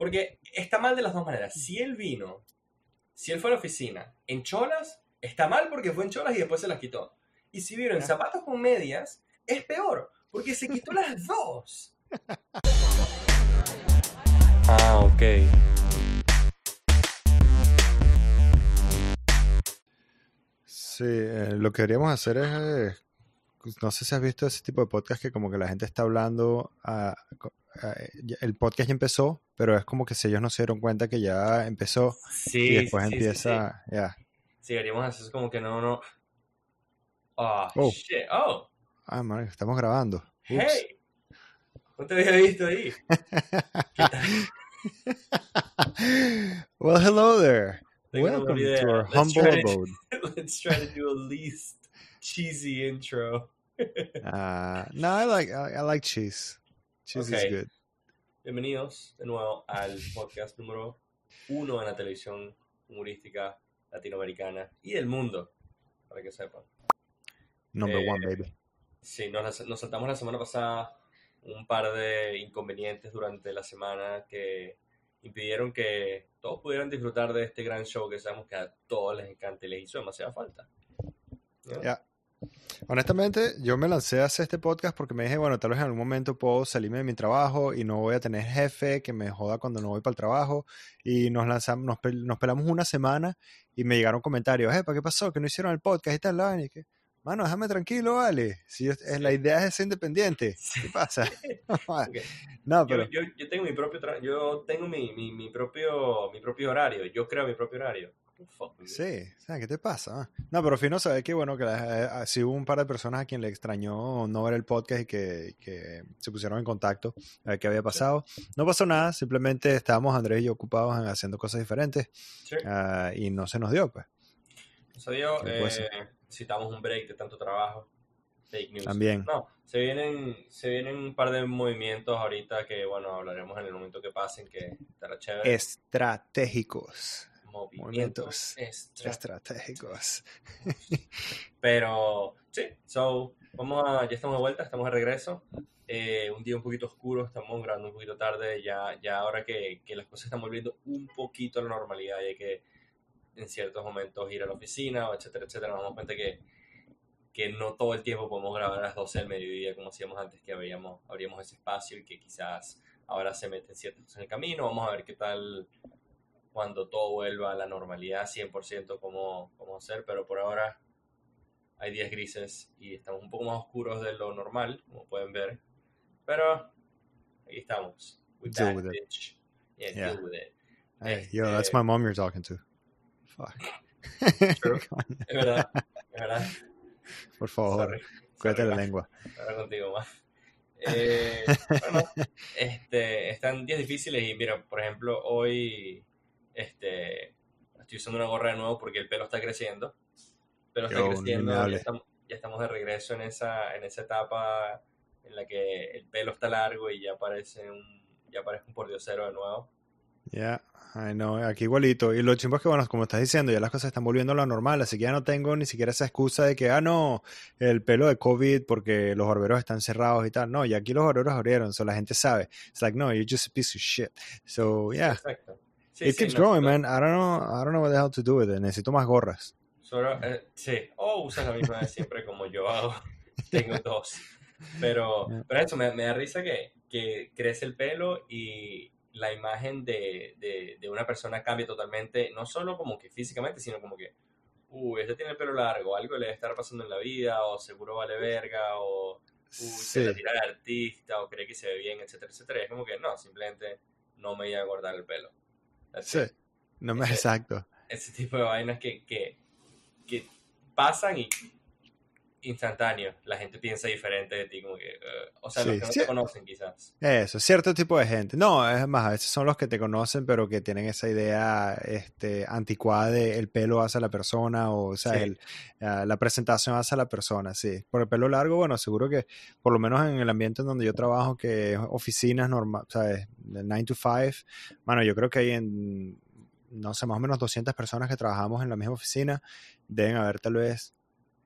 Porque está mal de las dos maneras. Si él vino, si él fue a la oficina en cholas, está mal porque fue en cholas y después se las quitó. Y si vino en zapatos con medias, es peor, porque se quitó las dos. Ah, ok. Sí, eh, lo que queríamos hacer es, eh, no sé si has visto ese tipo de podcast que como que la gente está hablando, ah, ah, ya- el podcast ya empezó, pero es como que si ellos no se dieron cuenta que ya empezó Sí, y después sí, sí, sí, empieza, ya. Sí, hacer eso como que no, no. Ah, Oh. shit. Oh, Ah, man, estamos grabando. Ups. hey. No te había visto ahí. Well, hello there. Welcome to our humble abode. Let's try to do a least cheesy intro. Uh, no, I like I, I like cheese. Cheese Okay. is good. Bienvenidos de nuevo al podcast número uno en la televisión humorística latinoamericana y del mundo, para que sepan. Number Eh, one, baby. Sí, nos, nos saltamos la semana pasada un par de inconvenientes durante la semana que impidieron que todos pudieran disfrutar de este gran show que sabemos que a todos les encanta y les hizo demasiada falta. ¿Ya? Ya. Honestamente, yo me lancé a hacer este podcast porque me dije, bueno, tal vez en algún momento puedo salirme de mi trabajo y no voy a tener jefe que me joda cuando no voy para el trabajo. Y nos lanzamos, nos, pel- nos pelamos una semana y me llegaron comentarios, ¿para qué pasó? Que no hicieron el podcast y tal, la vaina?" y que, mano, déjame tranquilo, vale. Si la idea es ser independiente. ¿Qué pasa? No, pero yo, yo tengo mi propio yo tengo mi, mi, mi propio mi propio horario, yo creo mi propio horario. Sí, o sea, ¿qué te pasa? ah? No, pero fino saber que, bueno, que la- eh, sí hubo un par de personas a quien le extrañó no ver el podcast y que, que se pusieron en contacto a ver qué había pasado. No pasó nada, simplemente estábamos Andrés y yo ocupados en haciendo cosas diferentes Sí. ah, y no se nos dio, pues. Se dio, eh, un break de tanto trabajo. Fake news. También. No, se vienen, se vienen un par de movimientos ahorita que, bueno, hablaremos en el momento que pasen, que estará chévere. Estratégicos. Movimientos movimientos. Estratégicos. Pero sí, so, vamos a, ya estamos de vuelta, estamos de regreso. Eh, un día un poquito oscuro, estamos grabando un poquito tarde, ya, ya ahora que, que las cosas están volviendo un poquito a la normalidad y hay que en ciertos momentos ir a la oficina, o etcétera, etcétera, nos damos cuenta que, que no todo el tiempo podemos grabar a las 12 del mediodía como hacíamos antes, que abríamos, abríamos ese espacio y que quizás ahora se meten ciertas cosas en el camino. Vamos a ver qué tal cuando todo vuelva a la normalidad 100% cómo, cómo hacer, pero por ahora hay días grises y estamos un poco más oscuros de lo normal, como pueden ver. Pero aquí estamos. We Deal with it. bitch. Yeah, Yeah. deal with it. Hey, yo, Este- that's my mom you're talking to. Fuck. True. Es verdad, es verdad. Por favor, Sorry. cuídate Sorry, la lengua. Ahora contigo más. Eh, bueno, este, están días difíciles y mira, por ejemplo, hoy este, estoy usando una gorra de nuevo porque el pelo está creciendo. El pelo está Yo, creciendo, ya estamos, ya estamos de regreso en esa, en esa etapa en la que el pelo está largo y ya parece un, ya parece un pordiosero de nuevo. Ya, no, aquí igualito. Y lo chimbo es que, bueno, como estás diciendo, ya las cosas están volviendo a lo normal, así que ya no tengo ni siquiera esa excusa de que, ah, no, el pelo de COVID porque los barberos están cerrados y tal. No, y aquí los barberos abrieron, so la gente sabe. It's like, no, you're just a piece of shit. So, yeah, Exacto. Sí, it sí, keeps no, growing, no, man. I don't know, I don't know what the hell to do with it. Necesito más gorras. Solo, eh, sí, o usas la misma de siempre como yo hago. Tengo dos. Pero, pero eso, me, me da risa que, que crece el pelo y la imagen de, de, de una persona cambia totalmente, no solo como que físicamente, sino como que, uy, este tiene el pelo largo, algo le debe estar pasando en la vida, o seguro vale verga, o uy, se la Sí, tira de artista, o cree que se ve bien, etcétera, etcétera. Es como que no, simplemente no me iba a cortar el pelo. Sí. No me Ese- exacto. ese tipo de vainas que, que, que pasan y instantáneo. La gente piensa diferente de ti, como que, eh, o sea, los que no sí. te conocen quizás. Eso, cierto tipo de gente. No, es más, a veces son los que te conocen, pero que tienen esa idea este, anticuada de el pelo hace a la persona, o, o sea, Sí. el, ah, la presentación hace a la persona, sí. Por el pelo largo, bueno, seguro que, por lo menos en el ambiente en donde yo trabajo, que es oficinas normal, ¿sabes? De 9 to 5, bueno, yo creo que hay en, no sé, más o menos 200 personas que trabajamos en la misma oficina, deben haber tal vez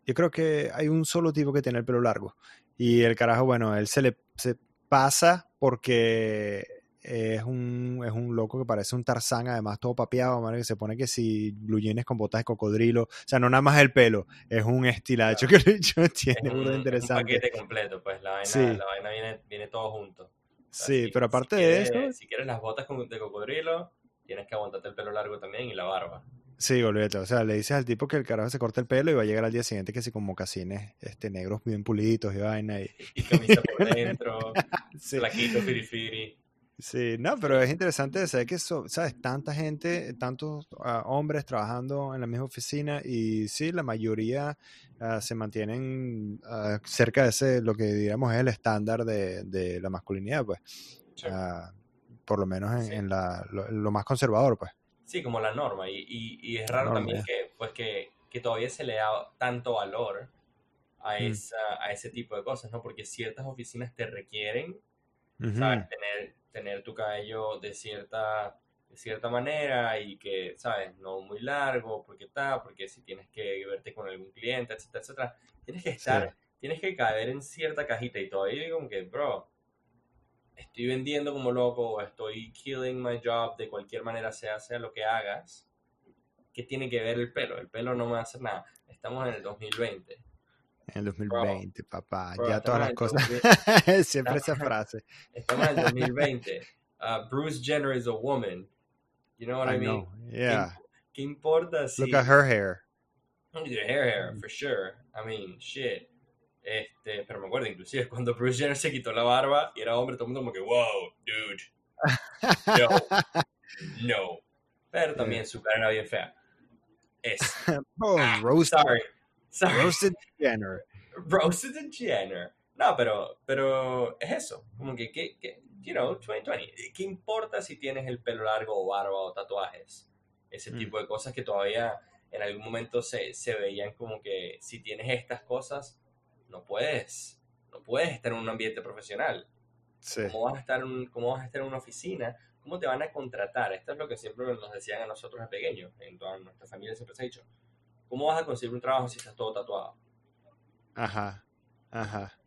yo creo que hay un solo tipo que tiene el pelo largo. Y el carajo, bueno, él se le se pasa porque es un, es un loco que parece un tarzán, además todo papeado, madre, que se pone que si blue jeans con botas de cocodrilo. O sea, no nada más el pelo, es un estilacho que el hecho tiene, Es un, es interesante. un paquete completo, pues la vaina, Sí. la vaina viene, viene todo junto. O sea, Sí, si- pero aparte si de quieres- eso, Si quieres las botas con- de cocodrilo, tienes que aguantarte el pelo largo también y la barba. Sí, olvídate. O sea, le dices al tipo que el carajo se corta el pelo y va a llegar al día siguiente que sí con mocasines este, negros bien pulidos y vaina. Y, Y camisa por dentro, sí. flaquito, firifiri. Sí, no, pero es interesante saber que, so- ¿sabes? Tanta gente, tantos ah, hombres trabajando en la misma oficina y sí, la mayoría ah, se mantienen ah, cerca de ese, lo que diríamos es el estándar de, de la masculinidad, pues. Sí. Por lo menos en, Sí. en la, lo, lo más conservador, pues. Sí, como la norma. Y, y, y es raro también que, pues que, que todavía se le da tanto valor a, Mm. esa, a ese tipo de cosas, ¿no? Porque ciertas oficinas te requieren, Ujú, ¿sabes? Tener, tener tu cabello de cierta, de cierta manera y que, ¿sabes? No muy largo, porque está, porque si tienes que verte con algún cliente, etcétera, etcétera, tienes que estar, tienes que caer en cierta cajita y todavía digo como que, bro, estoy vendiendo como loco o estoy killing my job de cualquier manera, sea, sea lo que hagas, ¿qué tiene que ver el pelo? El pelo no me hacer nada. Estamos en el 2020. En el 2020, papá. Bro, ya todas las cosas. en el 2020. Siempre esa frase. Estamos en el 2020. Uh, Bruce Jenner is a woman. You know what I, I mean? Yeah. ¿Qué importa si... Look at her hair. Look at hair hair, for sure. I mean, shit. Este, pero me acuerdo inclusive cuando Bruce Jenner se quitó la barba y era hombre, todo el mundo como que, wow, dude, no, no. Pero también su cara era bien fea. Es, Oh, ah, roasted, sorry, sorry, roasted Jenner. roasted Jenner. No, pero, pero es eso, como que, que, que, you know, 2020. ¿Qué importa si tienes el pelo largo o barba o tatuajes? Ese Mm. tipo de cosas que todavía en algún momento se, se veían como que si tienes estas cosas, no puedes, no puedes estar en un ambiente profesional. Sí. ¿Cómo vas a estar en, cómo vas a estar en una oficina? ¿Cómo te van a contratar? Esto es lo que siempre nos decían a nosotros de pequeños, en toda nuestra familia siempre se ha dicho. ¿Cómo vas a conseguir un trabajo si estás todo tatuado? Ajá. Ajá.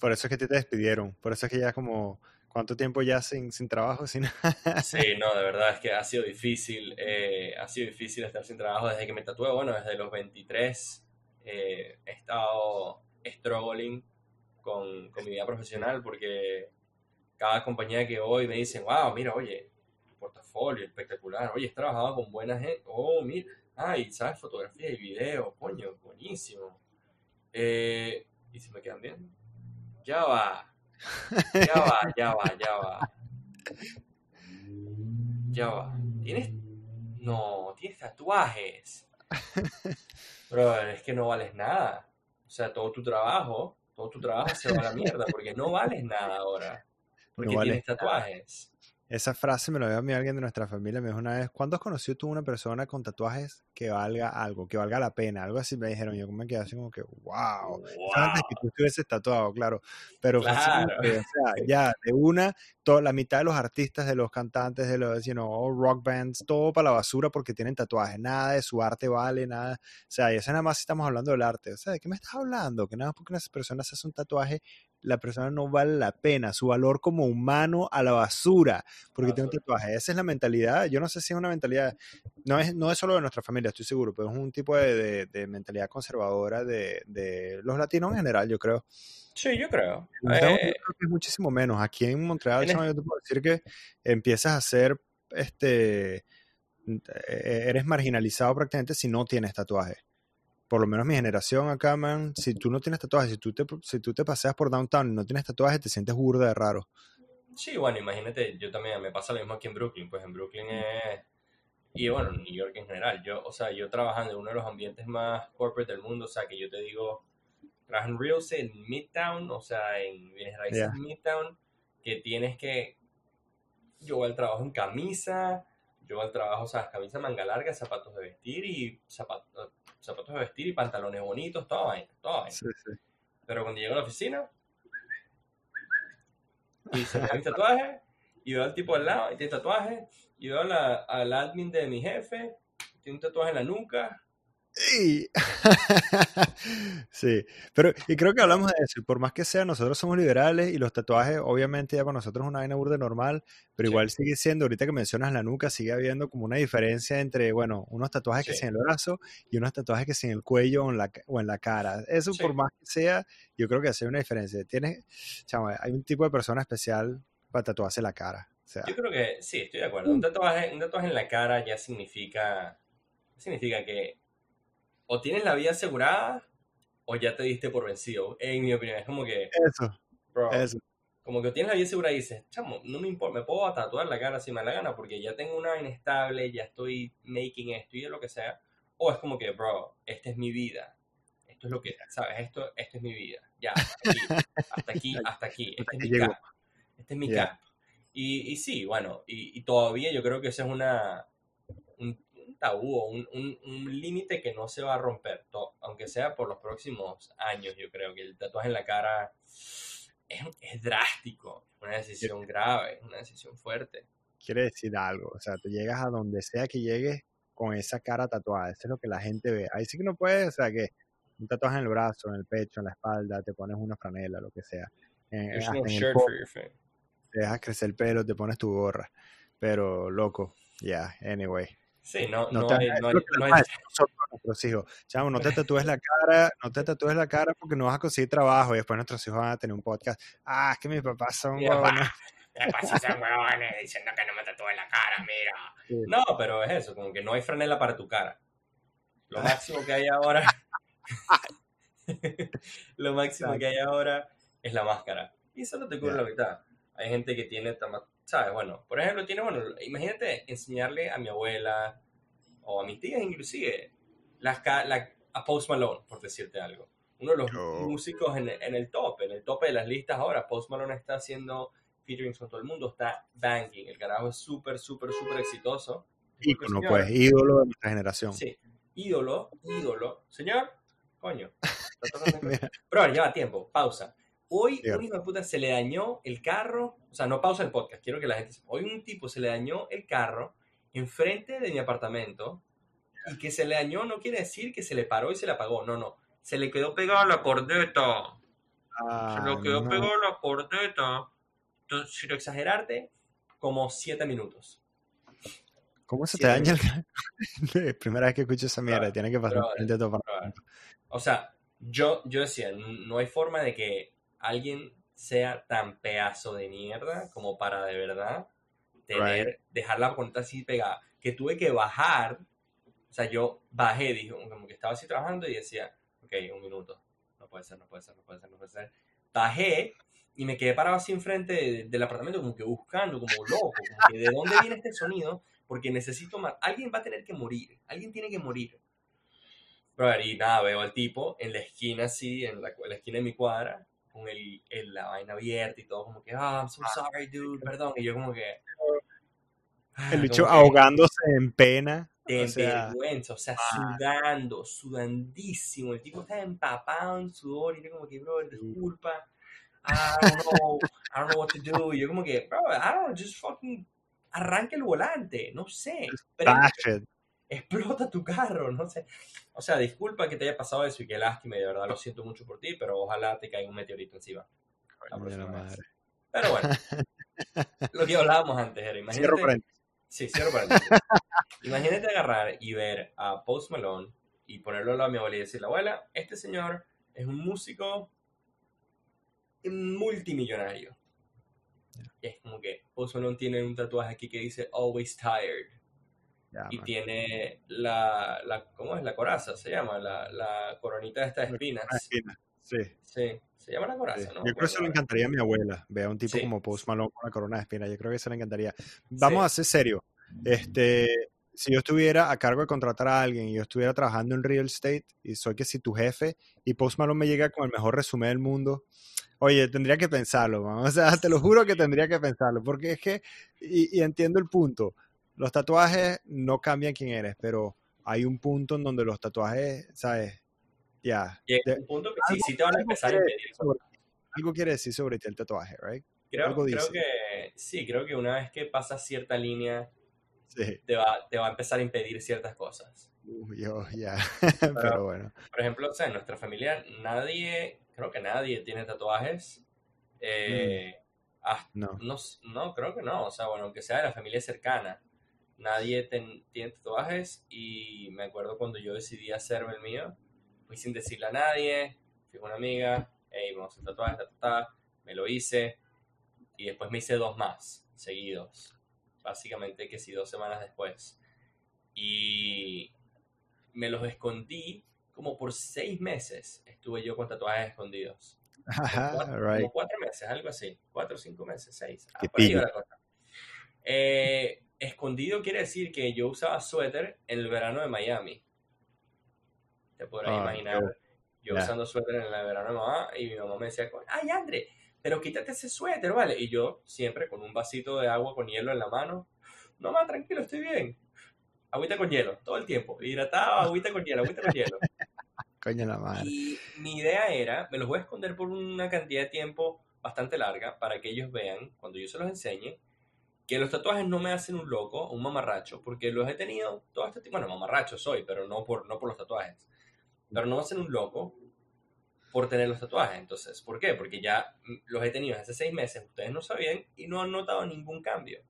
Por eso es que te despidieron. Por eso es que ya como... ¿Cuánto tiempo ya sin, sin trabajo? Sin... Sí, no, de verdad es que ha sido difícil, eh, ha sido difícil estar sin trabajo desde que me tatué, bueno, desde los 23 eh, he estado struggling con, con mi vida profesional porque cada compañía que voy me dicen, wow, mira, oye, portafolio espectacular, oye, has trabajado con buena gente, oh, mira, ay, sabes fotografía y video, coño, buenísimo. Eh, y si me quedan bien, ya va, ya va, ya va, ya va. Ya va. ¿Tienes? No, tienes tatuajes. Bro, es que no vales nada. O sea, todo tu trabajo, todo tu trabajo se va a la mierda porque no vales nada ahora. Porque No tienes tatuajes. Esa frase me lo dio a mí alguien de nuestra familia. Me dijo una vez, ¿cuándo has conocido tú una persona con tatuajes que valga algo, que valga la pena? Algo así me dijeron. Yo me quedé así como que, wow. Antes que tú estuvieses tatuado, claro. Pero fue así como Claro. que, o sea, ya, de una, toda, la mitad de los artistas, de los cantantes, de los, you know, rock bands, todo para la basura porque tienen tatuajes. Nada de su arte vale, nada. O sea, y eso nada más si estamos hablando del arte. O sea, ¿de qué me estás hablando? Que nada más porque una persona se hace un tatuaje, la persona no vale la pena. Su valor como humano a la basura porque tiene un tatuaje. Esa es la mentalidad. Yo no sé si es una mentalidad, no es, no es solo de nuestra familia, estoy seguro, pero es un tipo de, de- de mentalidad conservadora de, de los latinos en general, yo creo. Sí, yo creo. Estados Eh, creo que es muchísimo menos. Aquí en Montreal, en yo te puedo decir que empiezas a ser, este, eh, eres marginalizado prácticamente si no tienes tatuaje. Por lo menos mi generación acá, man, si tú no tienes tatuaje, si tú te, si tú te paseas por downtown y no tienes tatuaje, te sientes burda de raro. Sí, bueno, imagínate, yo también me pasa lo mismo aquí en Brooklyn, pues en Brooklyn es... Y bueno, en New York en general, yo, o sea, yo trabajando en uno de los ambientes más corporate del mundo, o sea, que yo te digo, trabajo en real estate en Midtown, o sea, en bienes raíces Yeah. en Midtown, que tienes que... Yo voy al trabajo en camisa, yo voy al trabajo, o sea, camisa manga larga, zapatos de vestir y zapatos, zapatos de vestir y pantalones bonitos, toda vaina, toda vaina. Sí, sí. Pero cuando llego a la oficina y se me ve mi tatuaje y veo al tipo al lado y tiene tatuaje y veo a la- al admin de mi jefe, tiene un tatuaje en la nuca Sí. pero y creo que hablamos de eso, por más que sea, nosotros somos liberales y los tatuajes, obviamente ya para nosotros es una vaina burda normal, pero Sí. igual sigue siendo, ahorita que mencionas la nuca, sigue habiendo como una diferencia entre, bueno, unos tatuajes que Sí. sí en el brazo y unos tatuajes que sí en el cuello o en la, o en la cara. Eso Sí. por más que sea, yo creo que hace una diferencia. Tienes, chama, hay un tipo de persona especial para tatuarse la cara. O sea, Yo creo que sí, estoy de acuerdo. Un tatuaje, un tatuaje en la cara ya significa, significa que o tienes la vida asegurada o ya te diste por vencido. En mi opinión, es como que, eso, bro, eso. como que tienes la vida asegurada y dices, chamo, no me importa, me puedo tatuar la cara si me da la gana porque ya tengo una inestable, ya estoy making esto y lo que sea. O es como que, bro, esta es mi vida. Esto es lo que, ¿sabes? Esto, esto es mi vida. Ya, hasta aquí, hasta aquí, hasta aquí. Este es mi llego. cap. Este es mi Yeah. cap. Y, y sí, bueno, y, y todavía yo creo que ese es una, un, un tabú o un, un, un límite que no se va a romper, to- aunque sea por los próximos años, yo creo que el tatuaje en la cara es, es drástico, una decisión grave, una decisión fuerte. quiere decir algo. O sea, tú llegas a donde sea que llegues con esa cara tatuada. Eso es lo que la gente ve. Ahí sí que no puedes, o sea, que un tatuaje en el brazo, en el pecho, en la espalda, te pones una franela, lo que sea. En- hasta no en el shirt for your face. te dejas crecer el pelo, te pones tu gorra. Pero, loco, ya, anyway. Sí, no, No no, te hay, no hay- no hay- nuestros hijos. Chamo, no te tatúes la cara, no te tatúes la cara porque no vas a conseguir trabajo y después nuestros hijos van a tener un podcast. Ah, es que mis papás son Mi papá. huevones. Después se hacen huevones diciendo que no me tatúe la cara, mira. Sí. No, pero es eso, como que no hay franela para tu cara. Lo máximo que hay ahora. lo máximo que hay ahora es la máscara. Y solo te cubre la mitad. Hay gente que tiene, ¿sabes? Bueno, por ejemplo, tiene, bueno, imagínate enseñarle a mi abuela o a mis tías inclusive las, la, a Post Malone, por decirte algo. Uno de los Oh. músicos en, en el top, en el tope de las listas ahora. Post Malone está haciendo featurings con todo el mundo, está banking. El carajo es súper, súper, súper exitoso. Ícono, pues, ídolo de nuestra generación. Sí, ídolo, ídolo. Señor, coño. Mira, Bro, lleva tiempo, pausa. Hoy de puta se le dañó el carro, o sea, no pausa el podcast, quiero que la gente sepa. Hoy un tipo se le dañó el carro enfrente de mi apartamento y que se le dañó no quiere decir que se le paró y se le apagó, no, no. Se le quedó pegado a la cordeta. Se ah, le quedó no. pegado a la cordeta. Entonces, sin exagerarte, como siete minutos. ¿Cómo se te daña el carro? Primera vez que escucho esa mierda, tiene que pasar apartamento. O sea, yo, yo decía, no hay forma de que alguien sea tan pedazo de mierda como para de verdad tener, dejar la cuenta así pegada. Que tuve que bajar, o sea, yo bajé, dije, como que estaba así trabajando y decía, ok, un minuto, no puede ser, no puede ser, no puede ser, no puede ser. Bajé y me quedé parado así enfrente de- del apartamento como que buscando, como loco, como que de dónde viene este sonido, porque necesito más, alguien va a tener que morir, alguien tiene que morir. Brother, y nada, veo al tipo en la esquina así, en la, en la esquina de mi cuadra, con el, el- la vaina abierta y todo, como que, ah, I'm so sorry, dude, perdón. Y yo como que... ah, El bicho como que ahogándose en pena. De o sea, vergüenza, o sea, ah. sudando, sudandísimo. El tipo estaba empapado en sudor y yo como que, bro, disculpa. I don't know, I don't know what to do. Y yo como que, bro, I don't know, just fucking arranca el volante, no sé. it. Explota tu carro, no sé. O sea, disculpa que te haya pasado eso y qué lástima, y de verdad lo siento mucho por ti, pero ojalá te caiga un meteorito encima. La Coño de la próxima vez. madre. Pero bueno, lo que hablábamos antes era, Cierro imagínate, paréntesis. sí, cierro paréntesis. imagínate agarrar y ver a Post Malone y ponerlo a la mi abuela y decirle, abuela, este señor es un músico multimillonario. Y es como que Post Malone tiene un tatuaje aquí que dice Always Tired. Ya, y man. tiene la, la, ¿cómo es? La coraza, se llama, la, la coronita de estas espinas. espina. Sí, Sí, se llama la sí. coraza, ¿no? Yo creo que eso le encantaría a mi abuela. Ve a un tipo Sí. como Post Malone con la corona de espina. Yo creo que eso le encantaría. Vamos Sí. a ser serios. Este, si yo estuviera a cargo de contratar a alguien y yo estuviera trabajando en real estate y soy que si tu jefe y Post Malone me llega con el mejor resumen del mundo, oye, tendría que pensarlo, man. O sea, te lo juro que tendría que pensarlo, porque es que, y, y entiendo el punto, los tatuajes no cambian quién eres, pero hay un punto en donde los tatuajes, ¿sabes? Ya, Llega de- un punto que sí, sí te van a algo empezar a impedir. decir sobre- algo quiere decir sobre ti el tatuaje, ¿right? Creo, algo creo dice. que sí, creo que una vez que pasas cierta línea, Sí, te va, te va a empezar a impedir ciertas cosas. Uh, yo, ya. Pero, bueno. Por ejemplo, o sea, en nuestra familia nadie, creo que nadie tiene tatuajes. Eh, no. no. creo que no. O sea, bueno, aunque sea de la familia cercana, nadie tiene tatuajes. Y me acuerdo cuando yo decidí hacerme el mío, fui sin decirle a nadie, fui con una amiga, hey, vamos a hacer tatuajes, ta, me lo hice. Y después me hice dos más, seguidos. Básicamente que sí, dos semanas después. Y me los escondí como por seis meses. Estuve yo con tatuajes escondidos. Como cuatro meses, algo así. Cuatro o cinco meses, seis. Ah, eh, escondido quiere decir que yo usaba suéter en el verano de Miami. Te podrás ah, imaginar. Yo usando suéter en el verano de Miami y mi mamá me decía, ay André, pero quítate ese suéter, ¿vale? Y yo siempre con un vasito de agua con hielo en la mano. No, más tranquilo, estoy bien. Agüita con hielo, todo el tiempo. Hidratado, agüita con hielo, agüita con hielo. Coño la madre. Y mi idea era, me los voy a esconder por una cantidad de tiempo bastante larga para que ellos vean, cuando yo se los enseñe, que los tatuajes no me hacen un loco, un mamarracho, porque los he tenido todo este tiempo. Bueno, mamarracho soy, pero no por, no por los tatuajes. Pero no me hacen un loco por tener los tatuajes. Entonces, ¿por qué? Porque ya los he tenido hace seis meses, ustedes no sabían y no han notado ningún cambio.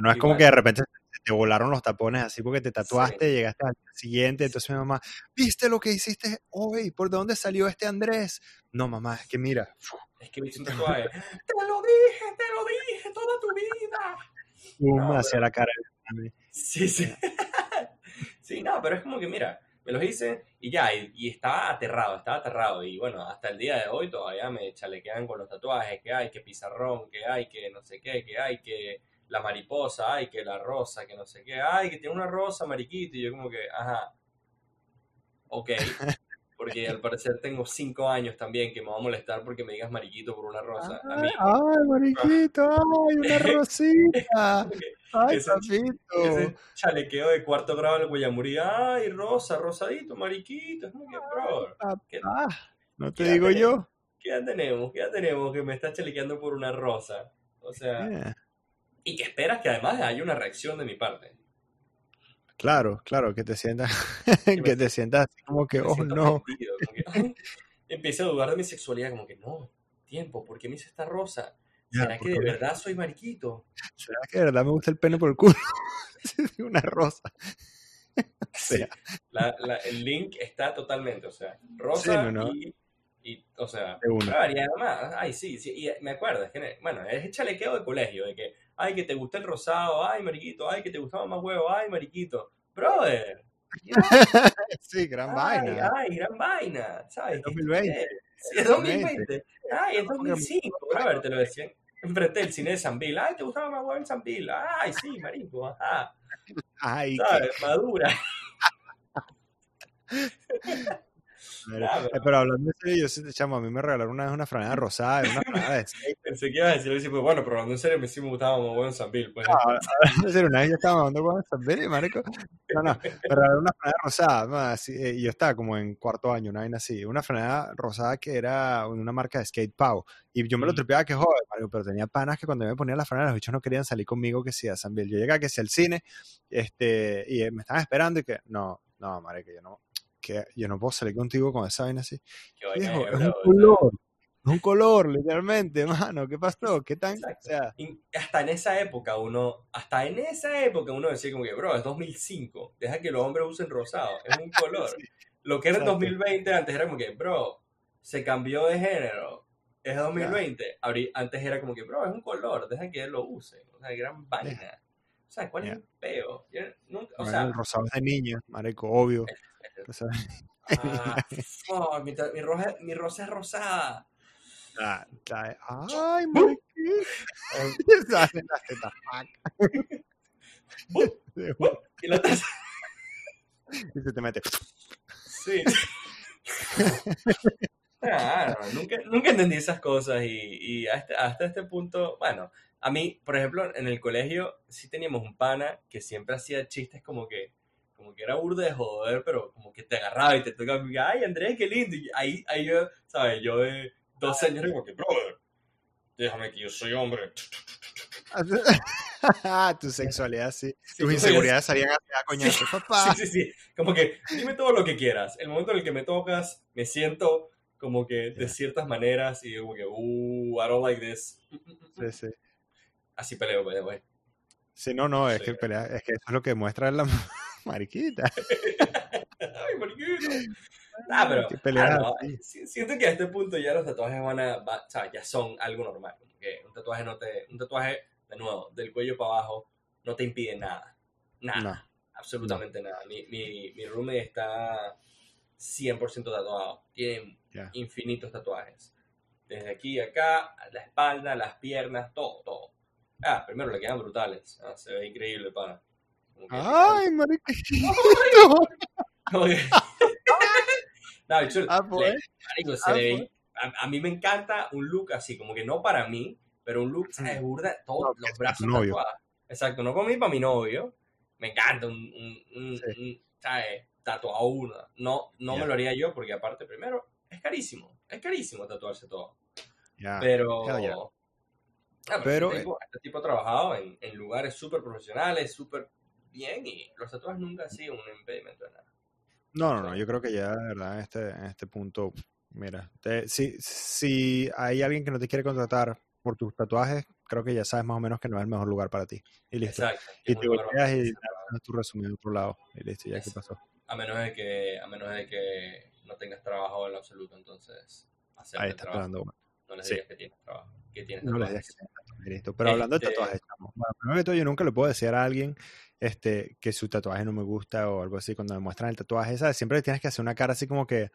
No es como que de repente te volaron los tapones así porque te tatuaste, llegaste al siguiente, entonces mi mamá, ¿viste lo que hiciste hoy? ¿Por dónde salió este Andrés? No, mamá, es que mira. Es que me hice un tatuaje. te lo dije, te lo dije toda tu vida. no, hacia la cara. Sí, sí. sí, no, pero es como que mira, me los hice y ya, y, estaba aterrado, estaba aterrado. Y bueno, hasta el día de hoy todavía me chalequean con los tatuajes que hay, que pizarrón, que hay, que no sé qué, que hay, que la mariposa, ay, que la rosa, que no sé qué, ay, que tiene una rosa, mariquito, y yo como que, ajá, ok, porque al parecer tengo cinco años también que me va a molestar porque me digas mariquito por una rosa. Ay, ay mariquito, ay, una rosita. Ay, ese, ese chalequeo de cuarto grado del Guayamurí, ay, rosa, rosadito, mariquito, es muy que, bro. no te digo yo. ¿Qué ya tenemos? ¿Qué ya tenemos que me estás chalequeando por una rosa? O sea y que esperas que además haya una reacción de mi parte. Claro, claro, que te sientas, que te sientas así como que, oh no. Empiezo a dudar de mi sexualidad, como que no, tiempo, ¿por qué me hice esta rosa? ¿Será que de verdad soy mariquito? ¿Será que de verdad me gusta el pene por el culo? una rosa. Sí, el link está totalmente, o sea, rosa y y, o sea, varía más. Ay, sí, sí, y me acuerdo, es que, bueno, es el chalequeo de colegio, de que, ay, que te gusta el rosado, ay, mariquito, ay, que te gustaba más huevo, ay, mariquito. Brother. sí, gran vaina. Ay, gran vaina, ¿sabes? 2020. Sí, es 2020. Ay, es 2005. ver, te lo decían. Enfrente del cine de Sanville. Ay, ¿te gustaba más huevo en Sanville? Ay, sí, marico, ajá. Ay, ¿sabes? Madura. Eh, pero hablando de serio, yo sí te chamo, a mí me regalaron una vez una franela rosada, una franela de Pensé que ibas a decir, pues, bueno, pero hablando en serio, me sí me gustaba más bueno San Bill. Pues. No, en serio, una vez yo estaba mandando con San Bill, marico. No, no, me regalaron una franela rosada, así, eh, y yo estaba como en cuarto año, una vez así, una franela rosada que era una marca de skate Pau. Y yo me lo tripeaba que joder, marico, pero tenía panas que cuando me ponía la franela, los bichos no querían salir conmigo que sea San Bill. Yo llegué a que sea el cine, este, y me estaban esperando y que, no, no, marico, yo no, que yo no puedo salir contigo con esa vaina así. es un color, es un color, literalmente, mano, ¿qué pasó? ¿Qué tan? hasta en esa época uno, hasta en esa época uno decía como que, bro, es 2005, deja que los hombres usen rosado, es un color. Lo que era en 2020 antes era como que, bro, se cambió de género, es 2020. Antes era como que, bro, es un color, deja que él lo use. O sea, gran vaina. O sea, ¿cuál es el peo? o sea, el rosado es de niña, marico, obvio. Ah, oh, mi, mi, rosa, mi rosa es rosada. Ah, ay, mariquita. Salen las tetas. y la taza. Y se te mete. Sí. Claro, nunca, nunca entendí esas cosas y, y hasta, hasta, este punto, bueno, a mí, por ejemplo, en el colegio sí teníamos un pana que siempre hacía chistes como que, como que era burdo de joder, pero como que te agarraba y te tocaba, ay Andrés, qué lindo. Y ahí, ahí yo, ¿sabes? Yo de 12 años, como que, brother, déjame que yo soy hombre. tu sexualidad, sí. Sí, Tus inseguridades salían a, coñazo. Papá. Sí, sí, sí. Como que dime todo lo que quieras. El momento en el que me tocas, me siento como que de ciertas maneras y como que, uh, I don't like this. Sí, sí. Así peleo, the way. Sí, no, no, es Sí. que, pelea- es que eso es lo que muestra la mariquita. Ay, mariquito. Ah, pero ah, no, siento que a este punto ya los tatuajes van a, va- o sea, ya son algo normal. Que un tatuaje no te, un tatuaje, de nuevo, del cuello para abajo, no te impide nada. Nada. No. Absolutamente nada. Mi, mi, mi roommate está 100% tatuado. Tiene Ya. infinitos tatuajes. Desde aquí a acá, la espalda, las piernas, todo, todo. Ah, primero le quedan brutales. Ah, se ve increíble, para. Ay, mariquita. no, yo, Ah, le- pues. marico, se Ah, le pues. a, a mí me encanta un look así, como que no para mí, pero un look, ¿sabes? Burda, todos No, los brazos tatuados. Exacto, no para mí, para mi novio. Me encanta un, un, un- Sí. un, ¿sabes? Tatuado uno. No, no Ya. me lo haría yo porque aparte, primero, es carísimo. Es carísimo tatuarse todo. Ya. Pero... yeah. Ah, Pero, este, tipo, este tipo ha trabajado en, en lugares súper profesionales, súper bien, y los tatuajes nunca han sido un impedimento de nada. No, no, no, yo creo que ya, de verdad, en este, en este punto, mira, te- si, si hay alguien que no te quiere contratar por tus tatuajes, creo que ya sabes más o menos que no es el mejor lugar para ti. Y listo. Exacto. Y te volteas y das tu resumen en otro lado. Y listo, ya Es- pasó. A menos de que, a menos de que no tengas trabajo en lo absoluto, entonces Ahí está trabajo. esperando. No les Sí. digas que tienes trabajo, que tienes No les digas que tienes y listo. Pero hablando de Este- tatuajes, chamo, bueno, primero que todo, yo nunca le puedo decir a alguien este, que su tatuaje no me gusta o algo así cuando me muestran el tatuaje, ¿sabes? Siempre tienes que hacer una cara así como que,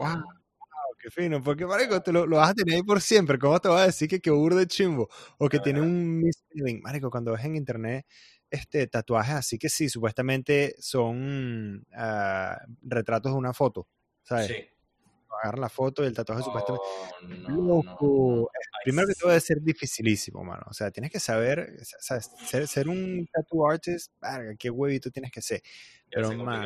Ah, wow, qué fino, porque marico, te lo, lo vas a tener ahí por siempre, ¿cómo te vas a decir que que de chimbo? O que tiene un misfeeling, marico, cuando ves en internet este tatuajes así que sí, supuestamente son ah, retratos de una foto, ¿sabes? sí. Agarran la foto y el tatuaje supuestamente... Oh, no, no, Loco, no. Ay, Primero que todo debe ser dificilísimo, mano. O sea, tienes que saber, o sea, ser, ser un tattoo artist, verga, qué huevito tienes que ser. Pero, man,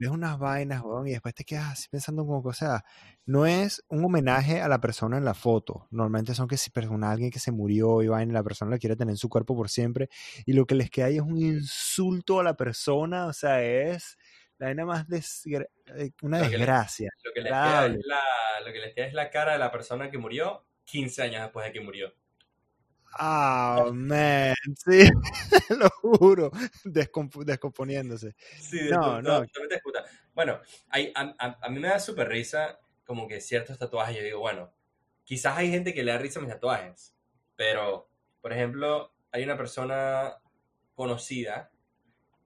ves unas vainas, weón, y después te quedas así pensando como que, o sea, no es un homenaje a la persona en la foto. Normalmente son que si persona, alguien que se murió y vaina, la persona la quiere tener en su cuerpo por siempre, y lo que les queda ahí es un insulto a la persona, o sea, es la vaina más desgra- eh, una Lo que le- desgracia. Lo que, les queda es Agradable. la, lo que les queda es la cara de la persona que murió 15 años después de que murió. Ah, man, sí, lo juro, descomp- descomponiéndose. Sí, No, no. Bueno, hay, a, a- a mí me da súper risa como que ciertos tatuajes. Yo digo, bueno, quizás hay gente que le da risa a mis tatuajes, pero, por ejemplo, hay una persona conocida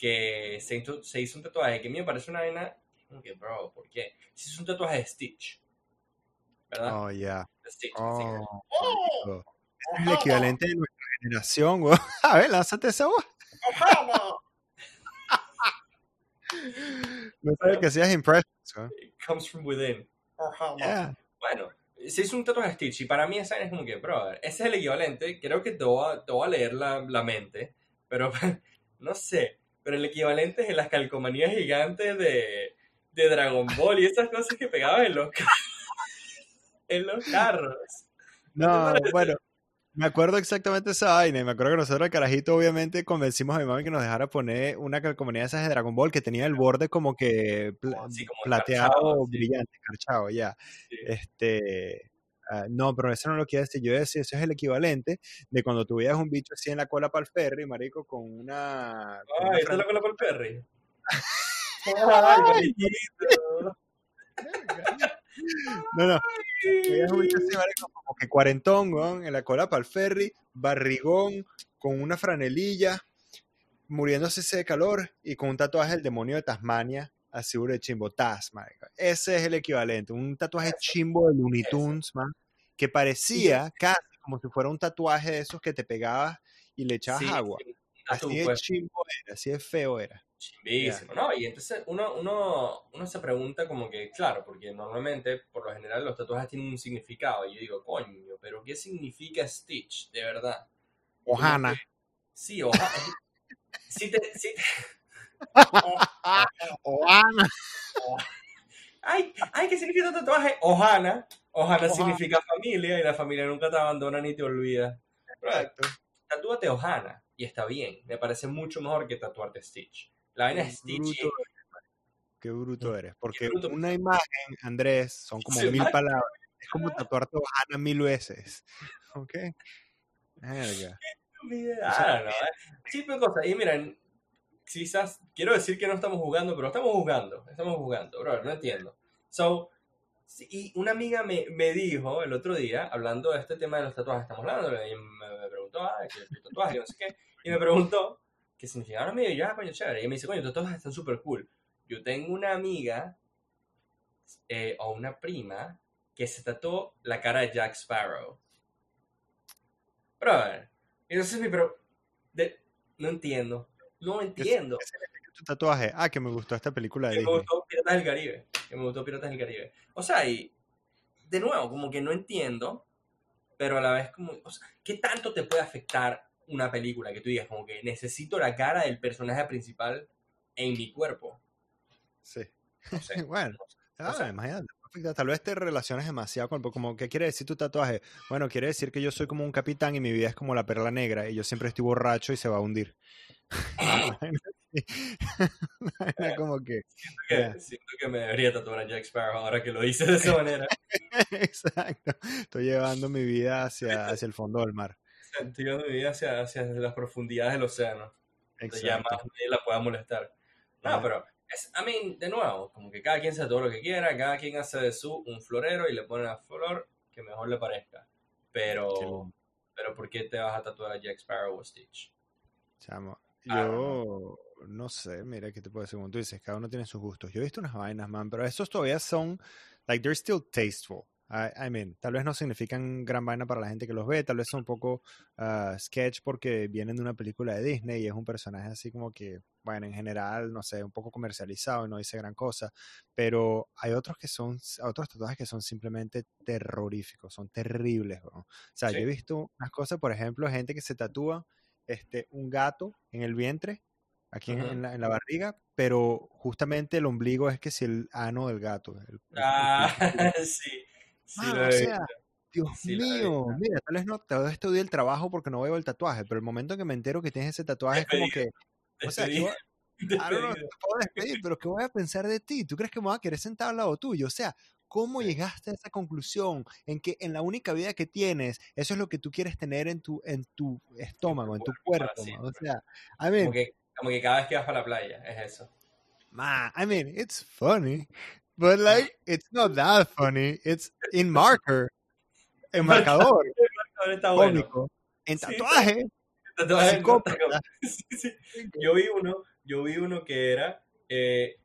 que se hizo, se hizo un tatuaje que a mí me parece una vaina, como que, bro, ¿por qué? Se hizo un tatuaje de Stitch, ¿verdad? Oh, ya. De Stitch. Oh, ¡Oh! es el equivalente de nuestra generación, güey. A ver, lánzate esa voz. No sabía que hacías impressions, güey. It comes from within. Yeah. Bueno, se hizo un tatuaje de Stitch y para mí esa es como que, brother, ese es el equivalente, creo que te voy a, te voy a leer la, la mente, pero no sé, pero el equivalente es en las calcomanías gigantes de, de Dragon Ball y esas cosas que pegaban en los, en los carros. ¿No bueno, me acuerdo exactamente esa vaina. y Me acuerdo que nosotros, el carajito, obviamente convencimos a mi mamá que nos dejara poner una calcomanía de esas de Dragon Ball que tenía el borde como que como plateado, escarchado, sí. brillante, escarchado, ya. Sí. Este, ah, no, pero eso no lo quiero decir. Yo decía, eso es el equivalente de cuando tú veías un bicho así en la cola para el ferry, marico, con una. con una Ay, ¿esto es lo que lo el? Ay, mariquito. No, no. Veías un bicho así, marico, como que cuarentón, weón, en la cola para el ferry, barrigón, con una franelilla, muriéndose ese de calor y con un tatuaje del demonio de Tasmania, así de chimbo, Taz, marico. Ese es el equivalente, un tatuaje chimbo de Looney. Tunes, man, que parecía casi como si fuera un tatuaje de esos que te pegabas y le echabas Sí, agua. sí, tú, Así de pues. chimbo era, así de feo era. Chimbísimo, ¿no? Y entonces uno, uno, uno se pregunta como que, claro, porque normalmente, por lo general, los tatuajes tienen un significado. Y yo digo, coño, pero ¿qué significa Stitch, de verdad? Ohana. Sí, Ohana. sí te, sí te- Ohana. Ay, ay, ¿qué significa tu tatuaje? Ohana. Ohana significa familia y la familia nunca te abandona ni te olvida. Exacto. tatúate Ohana y está bien. Me parece mucho mejor que tatuarte Stitch. La vaina es Stitch. y- Bruto Qué bruto eres. Porque bruto. una imagen, Andrés, son como Sí, mil palabras. Es como tatuarte Ohana mil veces. ¿Ok? Verga. Ah, no, eh. Sí, pero cosas. Y miren, quizás quiero decir que no estamos jugando, pero estamos jugando. Estamos jugando, bro, no entiendo. So, y una amiga me, me dijo el otro día, hablando de este tema de los tatuajes, estamos hablando, y me, me preguntó, ah, que tu tatuaje, no sé qué, y me preguntó qué significaba amiga, y yo, ah, coño, chévere. Y me dice, coño, tus tatuajes están súper cool. Yo tengo una amiga eh, o una prima que se tatuó la cara de Jack Sparrow. Brother, entonces mi pero de- no entiendo, no entiendo. ¿Qué significa tu tatuaje? Ah, que me gustó esta película de Que me gustó Piratas del Caribe, que me gustó Piratas del Caribe. O sea, y de nuevo, como que no entiendo, pero a la vez como, o sea, ¿qué tanto te puede afectar una película que tú digas como que necesito la cara del personaje principal en mi cuerpo? Sí. No sé. Bueno, no ah, sé. imagínate. Tal vez te relaciones demasiado con como ¿qué quiere decir tu tatuaje? Bueno, quiere decir que yo soy como un capitán y mi vida es como la perla negra y yo siempre estoy borracho y se va a hundir. Vaina como que Que- Ya. Siento que me debería tatuar a Jack Sparrow ahora que lo dices de esa manera. exacto. Estoy llevando mi vida hacia, hacia el fondo del mar. Estoy llevando mi vida hacia, hacia las profundidades del océano. Donde ya más Exacto. nadie la pueda molestar. No, Ah. pero, es, I mean, de nuevo, como que cada quien hace todo lo que quiera, cada quien hace de su un florero y le pone la flor que mejor le parezca. Pero, pero ¿por qué te vas a tatuar a Jack Sparrow o Stitch? Chamo, Ah, yo no sé, mira, ¿qué te puedo decir? Como tú dices, cada uno tiene sus gustos. Yo he visto unas vainas, man, pero esos todavía son, like, they're still tasteful. I, I mean, tal vez no significan gran vaina para la gente que los ve, tal vez son un poco ah, sketch porque vienen de una película de Disney y es un personaje así como que, bueno, en general, no sé, un poco comercializado y no dice gran cosa, pero hay otros que son, otros tatuajes que son simplemente terroríficos, son terribles, bro. O sea, yo he visto unas cosas, por ejemplo, gente que se tatúa este, un gato en el vientre, aquí en, Ujú. en la, en la barriga, pero justamente el ombligo es que si el ano del gato. el- el- el Ah, sí. Mano, o sea. Dios Sí, mío, mira, tal vez no, tal vez estudié el trabajo porque no veo el tatuaje, pero el momento que me entero que tienes ese tatuaje es como que, o sea, ¿qué Despedido. voy- I don't know, Despedido. te puedo despedir, pero ¿qué voy a pensar de ti? ¿Tú crees que me voy a querer sentar al lado tuyo? O sea, ¿cómo llegaste a esa conclusión en que en la única vida que tienes, eso es lo que tú quieres tener en tu, en tu estómago, en tu cuerpo, para cuerpo? man? O siempre. sea, I mean, Como que, como que cada vez que vas para la playa, es eso. man, I mean, it's funny, but like, it's not that funny. It's in marker, en marcador, está bueno. en Sí, tatuaje, Tatuaje, psicópata. Sí. Yo vi uno, yo vi uno que era, eh,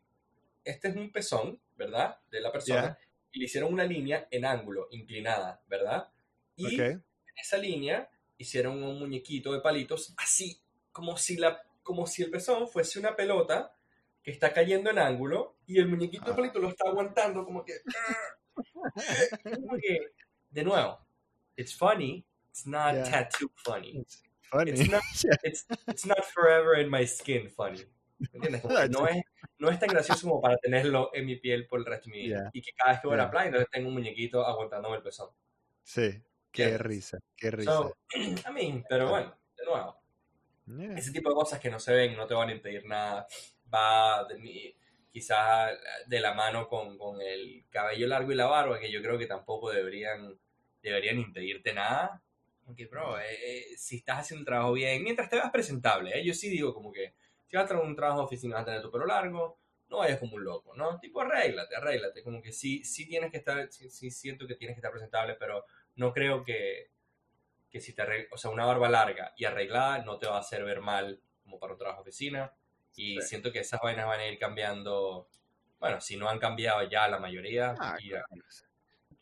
este es un pezón, ¿verdad? De la persona, Ya. y le hicieron una línea en ángulo, inclinada, ¿verdad? Y Ok. en esa línea hicieron un muñequito de palitos, así, como si, la, como si el pezón fuese una pelota que está cayendo en ángulo, y el muñequito de Ah. palito lo está aguantando como que... como que, de nuevo, it's funny, it's not Yeah. tattoo funny. It's funny. It's not, it's, it's not forever in my skin funny. ¿Me entiendes? No, es, no es tan gracioso como para tenerlo en mi piel por el resto de mi vida. Yeah. Y que cada vez que voy a la Yeah. playa, entonces tengo un muñequito aguantándome el pezón. Sí, qué ¿Entiendes? risa, qué risa. So, I mean, pero bueno, de nuevo, Yeah. ese tipo de cosas que no se ven no te van a impedir nada. Va de mi, quizás de la mano con, con el cabello largo y la barba, que yo creo que tampoco deberían, deberían impedirte nada. Porque, bro, eh, eh, si estás haciendo el trabajo bien, mientras te veas presentable, ¿eh? yo sí digo como que si vas a tener un trabajo de oficina, vas a tener tu pelo largo, no vayas como un loco, ¿no? Tipo, arréglate, arréglate. Como que sí, sí tienes que estar, sí, sí siento que tienes que estar presentable, pero no creo que, que si te arreglas, o sea, una barba larga y arreglada no te va a hacer ver mal como para un trabajo de oficina. Y Sí. siento que esas vainas van a ir cambiando. Bueno, si no han cambiado ya la mayoría. Ah, claro.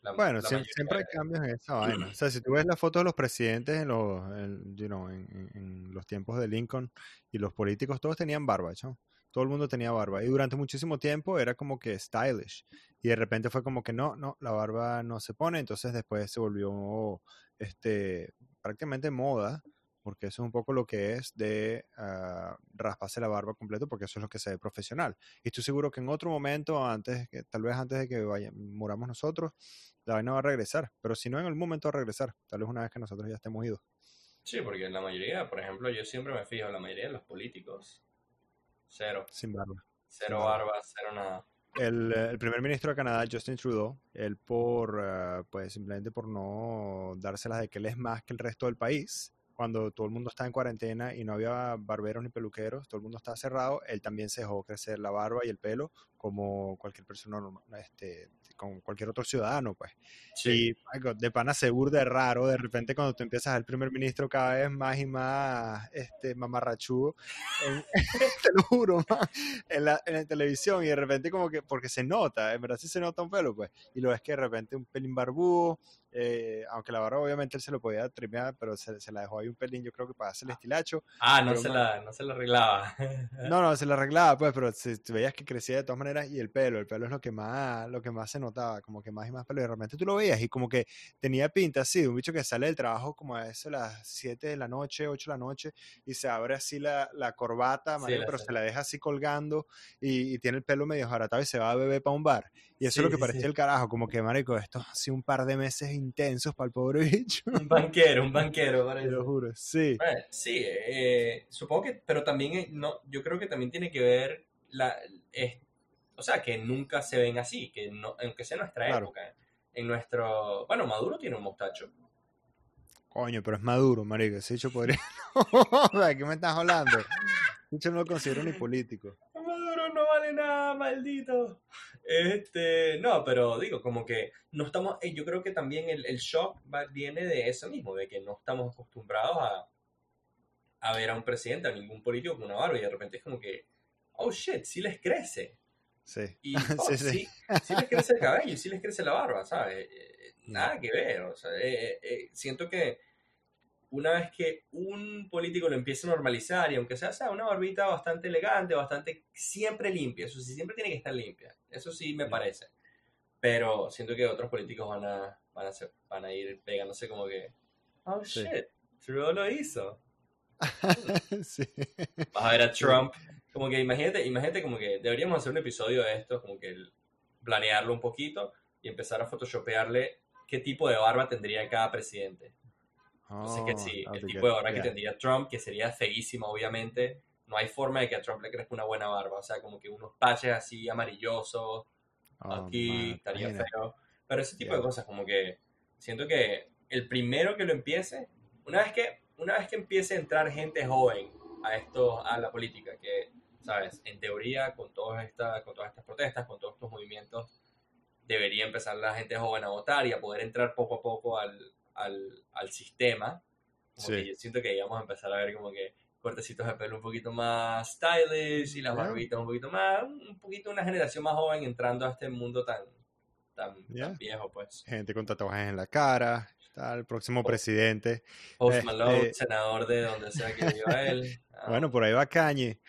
la- Bueno, la siempre, mayoría- hay cambios en esa vaina. O sea, si tú ves las fotos de los presidentes en los, en, you know, en- en los tiempos de Lincoln y los políticos, todos tenían barba, ¿no? Todo el mundo tenía barba. Y durante muchísimo tiempo era como que stylish. Y de repente fue como que no, no, la barba no se pone. Entonces después se volvió este, prácticamente moda, porque eso es un poco lo que es de ah, rasparse la barba completo, porque eso es lo que se ve profesional. Y estoy seguro que en otro momento, antes, que, tal vez antes de que vaya, moramos nosotros, la vaina va a regresar. Pero si no, en algún momento va a regresar. Tal vez una vez que nosotros ya estemos idos. Sí, porque la mayoría, por ejemplo, yo siempre me fijo, la mayoría de los políticos, cero. Sin barba. Cero Sin barba. barba, cero nada. El, eh, el primer ministro de Canadá, Justin Trudeau, él por, eh, pues simplemente por no dárselas de que él es más que el resto del país, cuando todo el mundo está en cuarentena y no había barberos ni peluqueros, todo el mundo estaba cerrado, él también se dejó crecer la barba y el pelo como cualquier persona normal, este, con cualquier otro ciudadano, pues. Sí. Y de pana seguro de raro, de repente cuando tú empiezas a ver el primer ministro cada vez más y más este mamarrachudo, en- te lo juro, man, en la, en la televisión y de repente como que, porque se nota, en verdad sí se nota un pelo, pues, y lo ves que de repente un pelín barbudo, eh, aunque la barba obviamente él se lo podía trimear, pero se, se la dejó ahí un pelín, yo creo que para hacer el estilacho. Ah, no se, la, no se la arreglaba. No, no, se la arreglaba, pues, pero tú veías que crecía de todas maneras y el pelo, el pelo es lo que más, lo que más se notaba, como que más y más pelo, y de repente tú lo veías y como que tenía pinta así, de un bicho que sale del trabajo como a eso a las 7 de la noche, 8 de la noche, y se abre así la, la corbata, Sí, marico, la pero sé. se la deja así colgando y, y tiene el pelo medio jaratado y se va a beber para un bar. Y eso Sí, es lo que parecía sí. el carajo, como que, marico, esto ha sido un par de meses intensos para el pobre bicho, Un banquero, un banquero, te parece. lo juro, sí. Eh, sí, eh, supongo que, pero también, eh, no, yo creo que también tiene que ver, la, es- o sea, que nunca se ven así, que no, aunque sea nuestra Claro. época, en nuestro, bueno, Maduro tiene un mostacho. Coño, pero es maduro, marico. Ese dicho podría. ¿De qué me estás hablando? Dicho no lo considero ni político. Nada, maldito. Este, no, pero digo, como que no estamos, eh, yo creo que también el, el shock va- viene de eso mismo, de que no estamos acostumbrados a, a ver a un presidente, a ningún político con una barba, y de repente es como que, oh shit, sí les crece. Sí. Y fuck, Sí, sí, sí. sí les crece el cabello, sí les crece la barba, ¿sabes? Eh, nada que ver, o sea, eh, eh, eh, siento que una vez que un político lo empiece a normalizar, y aunque sea, sea una barbita bastante elegante, bastante, siempre limpia, eso sí, siempre tiene que estar limpia, eso sí me Sí. parece. Pero siento que otros políticos van a, van a, ser- van a ir pegándose como que, oh Sí. shit, Trudeau lo hizo. sí. Vas a ver a Trump. Como que imagínate, imagínate como que deberíamos hacer un episodio de esto, como que planearlo un poquito y empezar a photoshopearle qué tipo de barba tendría cada presidente. Entonces que Oh, sí, that'd el tipo de barba que Yeah. tendría Trump, que sería feísima obviamente, no hay forma de que a Trump le crezca una buena barba, o sea, como que unos patches así amarillosos, Oh, aquí man, estaría imagina. feo. Pero ese tipo Yeah. de cosas, como que siento que el primero que lo empiece, una vez que, una vez que empiece a entrar gente joven a esto, a la política, que, sabes, en teoría, con todas estas, con todas estas protestas, con todos estos movimientos, debería empezar la gente joven a votar y a poder entrar poco a poco al, al, al sistema. Como Sí. que yo siento que ya vamos a empezar a ver como que cortecitos de pelo un poquito más stylish y las Yeah. barbitas un poquito más, un poquito una generación más joven entrando a este mundo tan, tan, tan Yeah. viejo, pues. Gente con tatuajes en la cara, tal, el próximo presidente. Post Este- Malone, senador de donde sea que viva él. Ah, Bueno, por ahí va Kanye.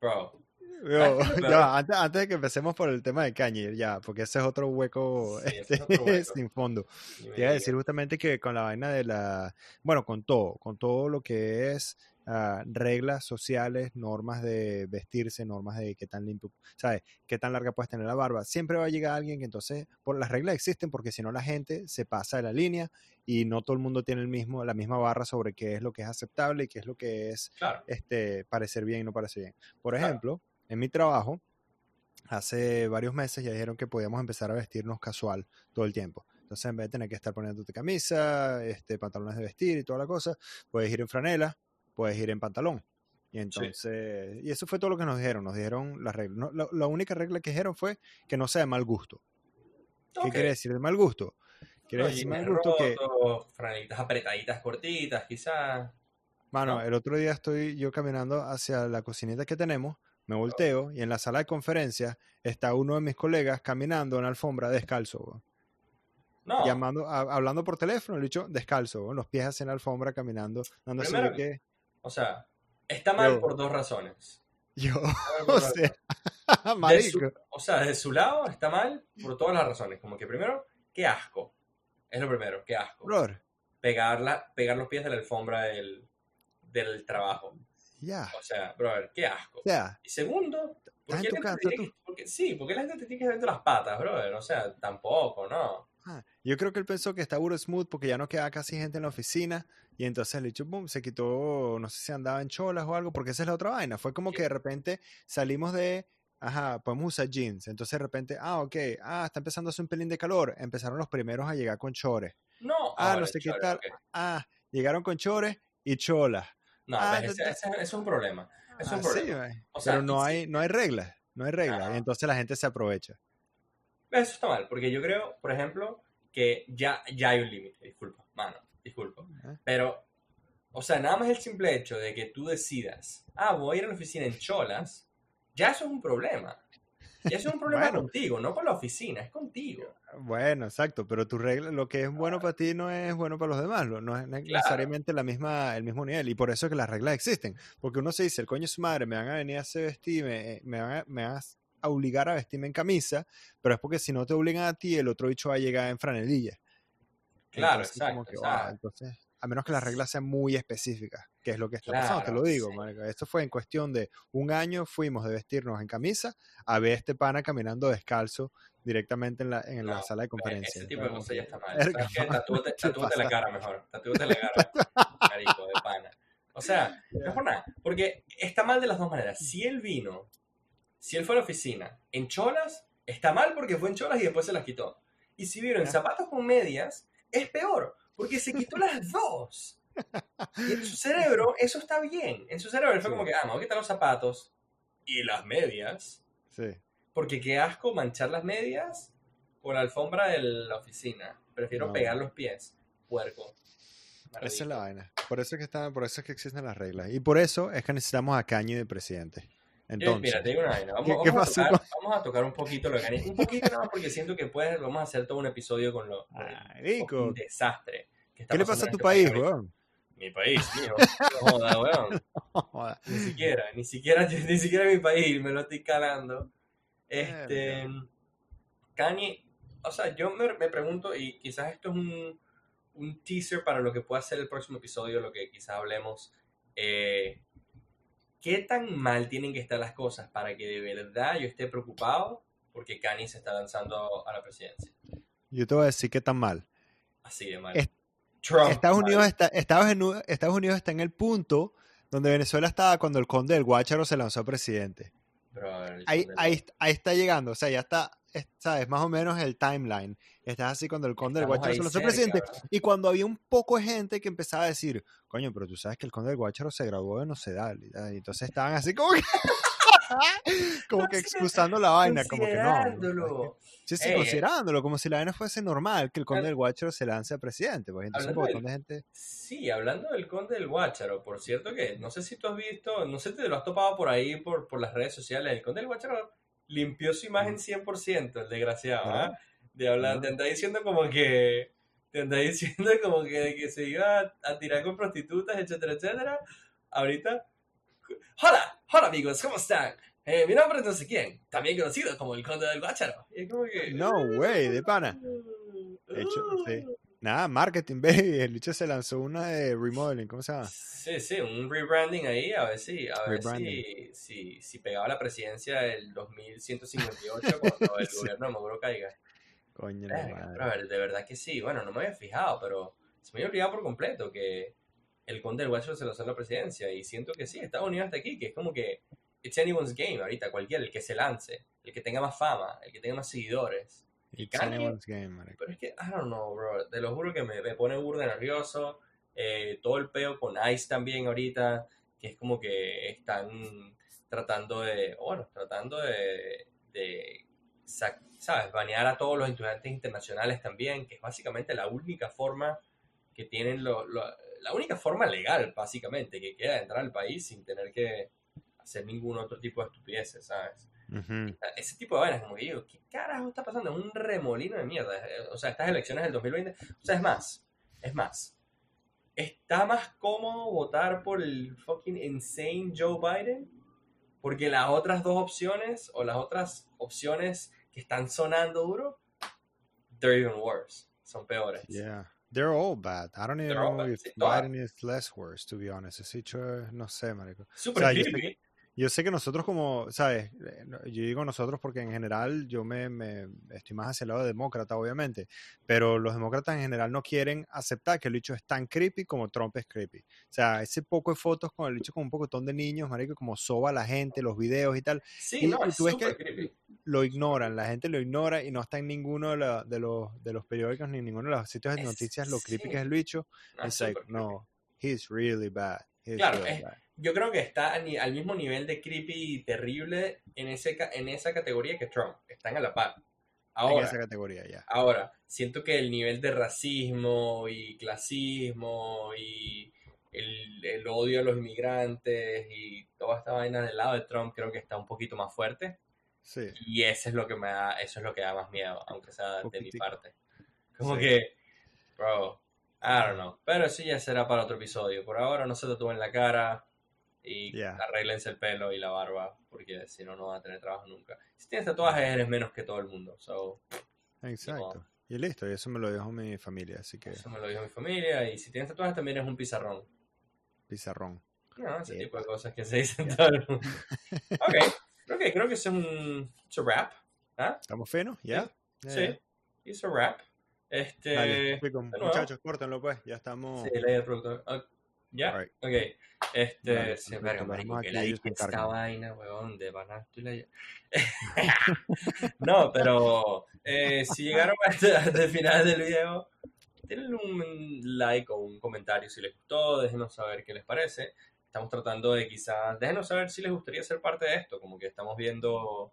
bro. Sí, pero- ya antes, antes de que empecemos por el tema de Kanye, ya, porque ese es otro hueco, Sí, este, es otro hueco. sin fondo. Te iba a decir justamente que con la vaina de la, bueno, con todo, con todo lo que es ah, reglas sociales, normas de vestirse, normas de qué tan limpio, ¿sabes? Qué tan larga puedes tener la barba. Siempre va a llegar alguien que entonces, por las reglas existen porque si no la gente se pasa de la línea y no todo el mundo tiene el mismo, la misma barra sobre qué es lo que es aceptable y qué es lo que es Claro, este, parecer bien y no parecer bien. Por Claro. En mi trabajo, hace varios meses ya dijeron que podíamos empezar a vestirnos casual todo el tiempo. Entonces, en vez de tener que estar poniéndote camisa, este, pantalones de vestir y toda la cosa, puedes ir en franela, puedes ir en pantalón. Y entonces, y eso fue todo lo que nos dijeron. Nos dijeron las reglas. No, la, la única regla que dijeron fue que no sea de mal gusto. ¿Qué quiere decir de mal gusto? Quiere No, decir mal gusto que, franelitas apretaditas, cortitas, quizás. Mano, ¿no? el otro día estoy yo caminando hacia la cocineta que tenemos, me volteo y en la sala de conferencias está uno de mis colegas caminando en la alfombra descalzo. No, llamando, a- hablando por teléfono, el dicho descalzo, los pies en la alfombra caminando, dando Primero que o sea, está mal Yo. por dos razones. yo, o sea, su- o sea, de su lado está mal por todas las razones. Como que primero, qué asco. Es lo primero, qué asco. brother, Pegar, la, pegar los pies de la alfombra del, del trabajo. Ya, O sea, brother, qué asco. sea, Y segundo, ¿por qué tu la gente casa, que- porque- sí, porque la gente te tiene que ver entre las patas, brother. O sea, tampoco, ¿no? ah, Yo creo que él pensó que está burro smooth porque ya no quedaba casi gente en la oficina y entonces el dicho, boom, se quitó, no sé si andaba en cholas o algo, porque esa es la otra vaina. Fue como que de repente salimos de, ajá, podemos usar jeans. Entonces de repente, ah, ok, ah, está empezando a hacer un pelín de calor. Empezaron los primeros a llegar con chores. No, Ah, ahora, no sé qué tal. Ah, llegaron con chores y cholas. No, Ah, ves, ese, ese- ese es un problema. Es un Ah, problema. güey. O sea, Pero no hay, no hay reglas, no hay reglas. Y entonces la gente se aprovecha. Eso está mal, porque yo creo, por ejemplo, que ya, ya hay un límite. Disculpa, mano, disculpa. ¿eh? Pero, o sea, nada más el simple hecho de que tú decidas, ah, voy a ir a la oficina en cholas, ya eso es un problema. Ya eso es un problema Bueno. contigo, no con la oficina, es contigo. Bueno, exacto, pero tu regla, lo que es bueno para ti no es bueno para los demás, no es ne- necesariamente la misma, el mismo nivel, y por eso es que las reglas existen, porque uno se dice, el coño de su madre, me van a venir a hacer vestir, me, me van, a, me van a obligar a vestirme en camisa, pero es porque si no te obligan a ti, el otro bicho va a llegar en franelilla. Claro, Entonces, exacto, que, entonces, a menos que las reglas sean muy específicas, que es lo que está pasando, te Claro, lo digo, sí. Esto fue en cuestión de un año, fuimos de vestirnos en camisa a ver este pana caminando descalzo directamente en la, en la No, sala de conferencia. Ese tipo de cosas ya está mal. ¿Sabes qué? Tatúate, ¿qué tatúate la cara mejor. Tatúate la cara. Marico, de pana. O sea, no es por nada. Porque está mal de las dos maneras. Si él vino, si él fue a la oficina en cholas, está mal porque fue en cholas y después se las quitó. Y si vino en zapatos con medias, es peor. Porque se quitó las dos. Y en su cerebro, eso está bien. En su cerebro fue Sí. como que, ah, me voy a quitar los zapatos y las medias. Sí. Porque qué asco manchar las medias con la alfombra de la oficina. Prefiero No. pegar los pies. Puerco. Esa es la vaina. Por eso es que están, por eso es que existen las reglas. Y por eso es que necesitamos a Cañi de presidente. Entonces, mira, te digo una vaina. Vamos, ¿qué- qué vamos a tocar, vamos a tocar un poquito lo que gané. Un poquito nada más porque siento que después vamos a hacer todo un episodio con lo el Marico, fucking desastre. Que está ¿qué le pasa a tu este país, weón? Mi país. No joda, weón. Joda. Ni siquiera, ni siquiera, ni siquiera mi país, me lo estoy calando. Este, Kanye, o sea, yo me, me pregunto, y quizás esto es un, un teaser para lo que pueda ser el próximo episodio, lo que quizás hablemos. eh, ¿Qué tan mal tienen que estar las cosas para que de verdad yo esté preocupado porque Kanye se está lanzando a la presidencia? Yo te voy a decir qué tan mal. Así de mal. Es- Trump, Estados. Unidos, está, Estados, Estados Unidos está en el punto donde Venezuela estaba cuando el conde del Guácharo se lanzó a presidente. Bro, Ahí, ahí, ahí está llegando, o sea, ya está, es- ¿sabes? Más o menos el timeline. Estás así cuando el conde del Guácharo se lanzó cerca, presidente. bro. Y cuando había un poco de gente que empezaba a decir, coño, pero tú sabes que el conde del Guácharo se graduó de Nocedal. Y tal, y entonces estaban así como que, como que excusando la vaina, como que no. Sí, sí, Ey, considerándolo, como si la vaina fuese normal que el conde del Guácharo se lance a presidente. Pues entonces un Hablando montón de gente. Sí, hablando del Conde del Guácharo, por cierto que no sé si tú has visto, no sé si te lo has topado por ahí, por, por las redes sociales, el Conde del Guácharo limpió su imagen 100%, el desgraciado. ¿Verdad? De hablar, te anda diciendo como que, te anda diciendo como que, que se iba a, a tirar con prostitutas, etcétera, etcétera. Ahorita, hola, hola amigos, ¿cómo están? Eh, mi nombre es no sé quién, también conocido como el Conde del Guácharo. Y como que... No way, de pana. De hecho, sí. Nada, marketing, baby. El bicho se lanzó una de remodeling, ¿cómo se llama? Sí, sí, un rebranding ahí, a ver si, a ver si, si, si pegaba la presidencia del 2158 cuando el Sí. gobierno de Maduro caiga. Coño, Verga, madre. a ver, de verdad que sí, bueno, no me había fijado, pero se me había olvidado por completo que el conde del Guacho se lo a la presidencia y siento que sí, Estados Unidos está aquí, que es como que it's anyone's game ahorita, cualquiera, el que se lance, el que tenga más fama, el que tenga más seguidores. It's Kanye- anyone's game, marico. Pero es que, I don't know, bro. Te lo juro que me, me pone burda nervioso. Eh, todo el peo con ICE también ahorita, que es como que están tratando de, bueno, tratando de, ¿sabes? Banear a todos los estudiantes internacionales también, que es básicamente la única forma que tienen, lo, lo- la única forma legal, básicamente, que queda de entrar al país sin tener que hacer ningún otro tipo de estupideces, ¿sabes? Ujú. ese tipo de vainas, como que digo, ¿qué carajo está pasando? Es un remolino de mierda. Eh, O sea, estas elecciones del 2020, o sea, es más, es más, está más cómodo votar por el fucking insane Joe Biden, porque las otras dos opciones, o las otras opciones que están sonando duro, they're even worse, son peores. Yeah. They're all bad. I don't even They're know if. Biden is less worse, to be honest. Ese hecho no sé, marico. Súper O sea, yo sé creepy. Yo sé que nosotros como, ¿sabes? Eh, yo digo nosotros porque en general yo me, me, estoy más hacia el lado de demócrata, obviamente, pero los demócratas en general no quieren aceptar que el bicho es tan creepy como Trump es creepy. O sea, ese poco de fotos con el bicho con un pocotón de niños, marico, como soba a la gente, los videos y tal. Sí, y, no, es tú ves que creepy. lo ignoran, la gente lo ignora y no está en ninguno de, la- de los, de los periódicos ni en ninguno de los sitios de Es- noticias lo creepy sí. que es el bicho. Ah, It's like, creepy. no, he's really bad. Claro, es-. Yo creo que está al mismo nivel de creepy y terrible en, ese, en esa categoría que Trump. Están a la par. en Ahora, esa categoría ya. Ahora, siento que el nivel de racismo y clasismo y el, el odio a los inmigrantes y toda esta vaina del lado de Trump creo que está un poquito más fuerte Sí. y eso es lo que me da, eso es lo que da más miedo, aunque sea de mi parte. Como Sí. que, bro, I don't know, pero eso ya será para otro episodio. Por ahora no se tatúen la cara y Yeah. arréglense el pelo y la barba porque si no no van a tener trabajo nunca. Si tienes tatuajes eres menos que todo el mundo, so Exacto. Y listo, y eso me lo dijo mi familia, así que Eso me lo dijo mi familia. Y si tienes tatuajes también es un pizarrón. pizarrón. No, ese Epa. tipo de cosas que se dicen todo el mundo. Ok, ok, creo que es un it's a wrap. ¿Ah? ¿Estamos finos? ¿Ya? Sí, it's a wrap. Este. Dale, muchachos, córtenlo pues, ya estamos. Sí, lee el productor. Ya, ok. Este, verga, lo marico, que la se esta vaina, weón, de Banasto y la... no, pero eh, si llegaron hasta, hasta el final del video, denle un like o un comentario si les gustó, déjenos saber qué les parece. Estamos tratando de quizás, déjenos saber si les gustaría ser parte de esto, como que estamos viendo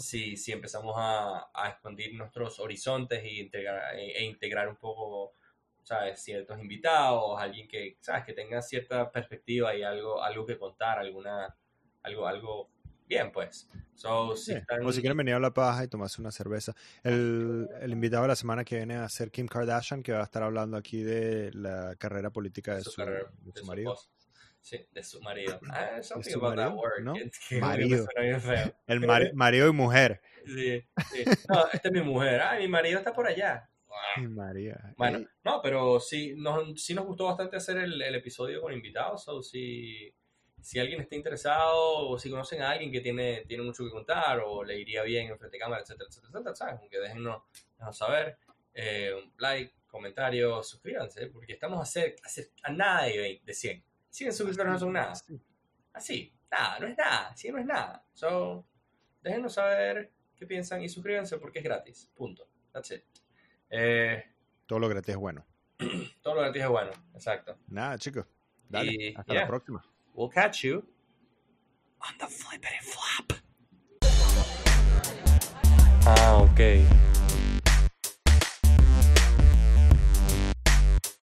si, si empezamos a, a expandir nuestros horizontes e integrar, e, e integrar un poco, ¿sabes? Ciertos invitados, alguien que, ¿sabes? Que tenga cierta perspectiva y algo, algo que contar, alguna, algo, algo bien, pues. So, si Sí, están- O si quieren venir a La Paja y tomarse una cerveza. El, el invitado de la semana que viene a ser Kim Kardashian, que va a estar hablando aquí de la carrera política de su su, carrera, de de su su marido. Sí, de su marido. Ah, something about that marido? word. ¿No? que- Marido. suena bien feo. El mari- marido y mujer. Sí, sí. No, esta es mi mujer. Ah, mi marido está por allá. Ay, María. Bueno, no, pero sí nos, sí nos gustó bastante hacer el, el episodio con invitados. O si, si alguien está interesado o si conocen a alguien que tiene, tiene mucho que contar o le iría bien en frente de cámara, etcétera, etcétera, etcétera, ¿sabes? Como que déjennos, déjenos saber. Eh, like, comentario, suscríbanse, porque estamos a, hacer, a, hacer- a nada de, 20 de 100. 100 suscriptores no son nada. sí. Así, nada, no es nada, 100 no es nada. So, déjenos saber qué piensan y suscríbanse porque es gratis. Punto. That's it. Eh, Todo lo gratis es bueno. todo lo gratis es bueno, exacto. Nada, chicos. Dale. Y, hasta yeah. la próxima. We'll catch you on the flippity flop. Ah, ok.